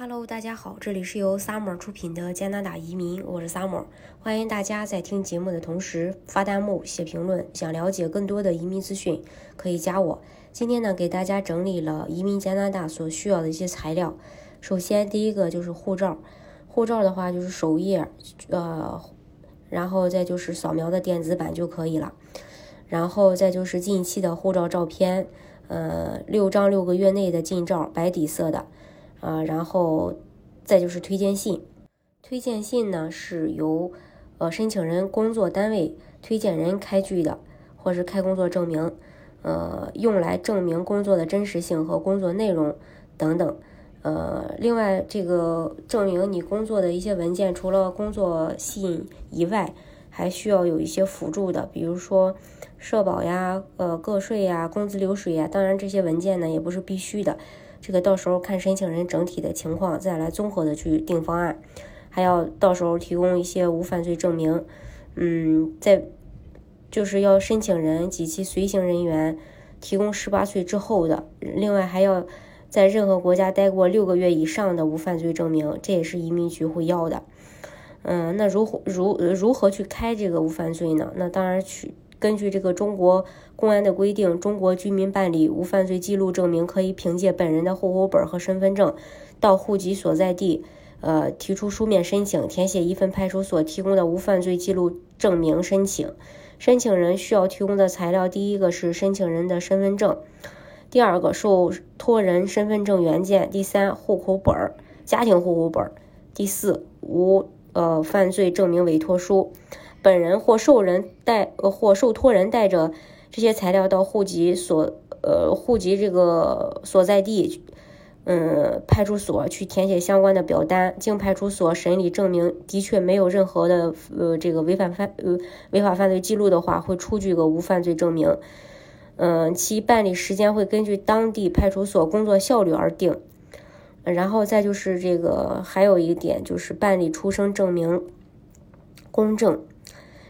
Hello，大家好，这里是由 Summer 出品的加拿大移民，我是 Summer，欢迎大家在听节目的同时发弹幕、写评论。想了解更多的移民资讯，可以加我。今天呢，给大家整理了移民加拿大所需要的一些材料。首先，第一个就是护照，护照的话就是首页，呃，然后再就是扫描的电子版就可以了。然后再就是近期的护照照片，呃，六张六个月内的近照，白底色的。啊，然后再就是推荐信，推荐信呢是由呃申请人工作单位推荐人开具的，或是开工作证明，呃，用来证明工作的真实性和工作内容等等。呃，另外这个证明你工作的一些文件，除了工作信以外，还需要有一些辅助的，比如说社保呀、呃个税呀、工资流水呀。当然这些文件呢也不是必须的。这个到时候看申请人整体的情况，再来综合的去定方案，还要到时候提供一些无犯罪证明。嗯，在就是要申请人及其随行人员提供十八岁之后的，另外还要在任何国家待过六个月以上的无犯罪证明，这也是移民局会要的。嗯，那如何如如何去开这个无犯罪呢？那当然去。根据这个中国公安的规定，中国居民办理无犯罪记录证明，可以凭借本人的户口本和身份证，到户籍所在地，呃，提出书面申请，填写一份派出所提供的无犯罪记录证明申请。申请人需要提供的材料，第一个是申请人的身份证，第二个受托人身份证原件，第三户口本、家庭户口本，第四无呃犯罪证明委托书。本人或受人带呃或受托人带着这些材料到户籍所呃户籍这个所在地，嗯派出所去填写相关的表单，经派出所审理证明的确没有任何的呃这个违反犯呃违法犯罪记录的话，会出具个无犯罪证明。嗯，其办理时间会根据当地派出所工作效率而定。然后再就是这个还有一点就是办理出生证明公证。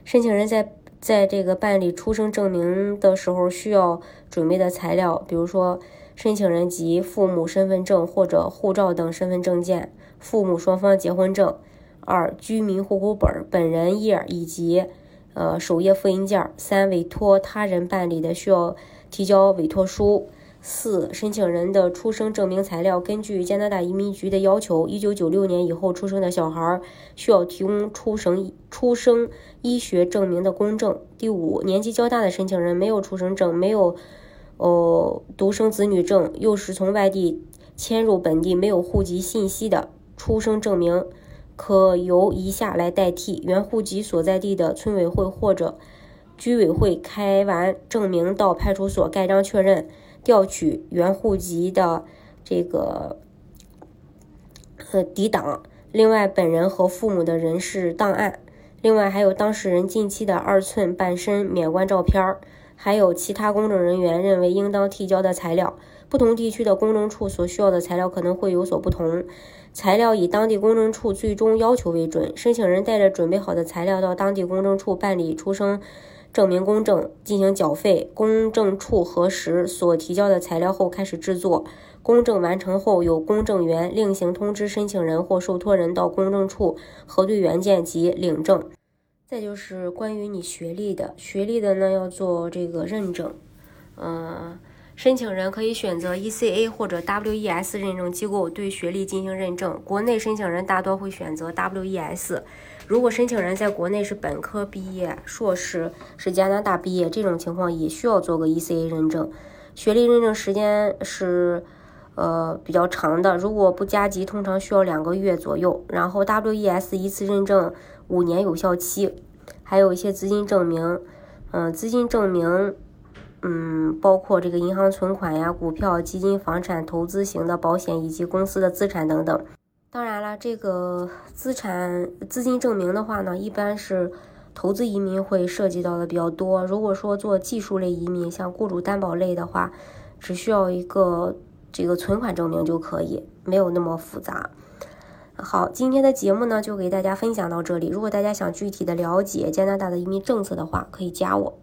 申请人在在这个办理出生证明的时候，需要准备的材料，比如说申请人及父母身份证或者护照等身份证件，父母双方结婚证，二居民户口本本人页以及呃首页复印件，三委托他人办理的需要提交委托书。四、申请人的出生证明材料，根据加拿大移民局的要求，一九九六年以后出生的小孩需要提供出生出生医学证明的公证。第五，年纪较大的申请人没有出生证，没有哦独生子女证，又是从外地迁入本地没有户籍信息的出生证明，可由以下来代替：原户籍所在地的村委会或者居委会开完证明到派出所盖章确认。调取原户籍的这个呃抵档，另外本人和父母的人事档案，另外还有当事人近期的二寸半身免冠照片儿，还有其他公证人员认为应当提交的材料。不同地区的公证处所需要的材料可能会有所不同，材料以当地公证处最终要求为准。申请人带着准备好的材料到当地公证处办理出生。证明公证进行缴费，公证处核实所提交的材料后开始制作。公证完成后，由公证员另行通知申请人或受托人到公证处核对原件及领证。再就是关于你学历的，学历的呢要做这个认证。嗯，申请人可以选择 ECA 或者 WES 认证机构对学历进行认证。国内申请人大多会选择 WES。如果申请人在国内是本科毕业，硕士是加拿大毕业，这种情况也需要做个 ECA 认证。学历认证时间是呃比较长的，如果不加急，通常需要两个月左右。然后 WES 一次认证五年有效期，还有一些资金证明，嗯，资金证明，嗯，包括这个银行存款呀、股票、基金、房产、投资型的保险以及公司的资产等等。当然了，这个资产资金证明的话呢，一般是投资移民会涉及到的比较多。如果说做技术类移民，像雇主担保类的话，只需要一个这个存款证明就可以，没有那么复杂。好，今天的节目呢就给大家分享到这里。如果大家想具体的了解加拿大的移民政策的话，可以加我。